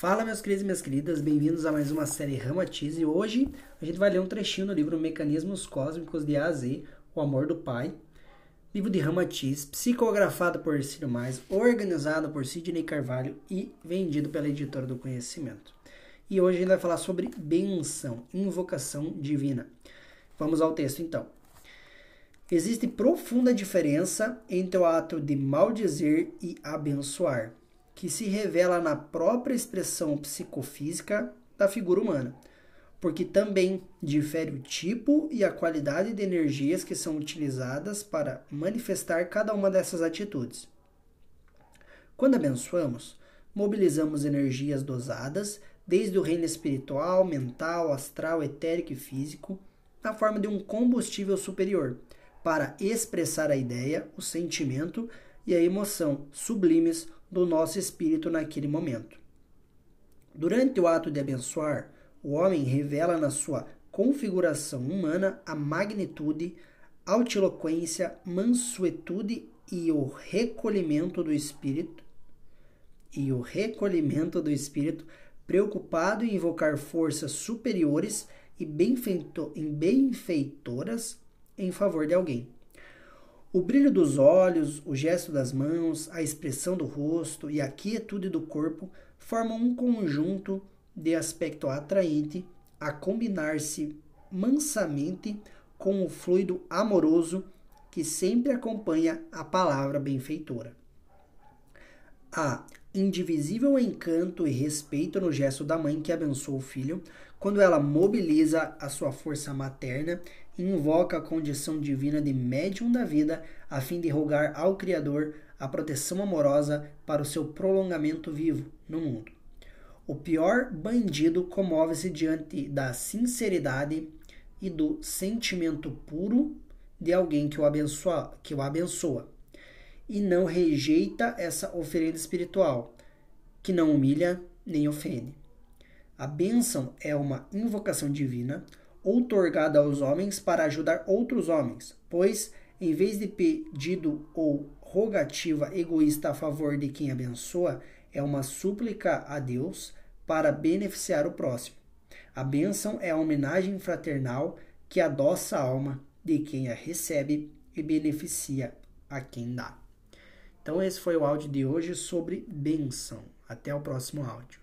Fala, meus queridos e minhas queridas, bem-vindos a mais uma série Ramatiz e hoje a gente vai ler um trechinho do livro Mecanismos Cósmicos de A a Z, O Amor do Pai, livro de Ramatiz, psicografado por Ciro Mais, organizado por Sidney Carvalho e vendido pela editora do Conhecimento. E hoje a gente vai falar sobre benção, invocação divina. Vamos ao texto então. Existe profunda diferença entre o ato de maldizer e abençoar, que se revela na própria expressão psicofísica da figura humana, porque também difere o tipo e a qualidade de energias que são utilizadas para manifestar cada uma dessas atitudes. Quando abençoamos, mobilizamos energias dosadas, desde o reino espiritual, mental, astral, etérico e físico, na forma de um combustível superior para expressar a ideia, o sentimento e a emoção sublimes do nosso espírito naquele momento. Durante o ato de abençoar, o homem revela na sua configuração humana a magnitude, altiloquência, mansuetude e o recolhimento do espírito e o recolhimento do espírito preocupado em invocar forças superiores e benfeitoras em favor de alguém. O brilho dos olhos, o gesto das mãos, a expressão do rosto e a quietude do corpo formam um conjunto de aspecto atraente a combinar-se mansamente com o fluido amoroso que sempre acompanha a palavra benfeitora. Há indivisível encanto e respeito no gesto da mãe que abençoa o filho, quando ela mobiliza a sua força materna e invoca a condição divina de médium da vida a fim de rogar ao Criador a proteção amorosa para o seu prolongamento vivo no mundo. O pior bandido comove-se diante da sinceridade e do sentimento puro de alguém que o abençoa, que o abençoa e não rejeita essa oferenda espiritual, que não humilha nem ofende. A bênção é uma invocação divina outorgada aos homens para ajudar outros homens, pois, em vez de pedido ou rogativa egoísta a favor de quem abençoa, é uma súplica a Deus para beneficiar o próximo. A bênção é a homenagem fraternal que adoça a alma de quem a recebe e beneficia a quem dá. Então, esse foi o áudio de hoje sobre benção. Até o próximo áudio.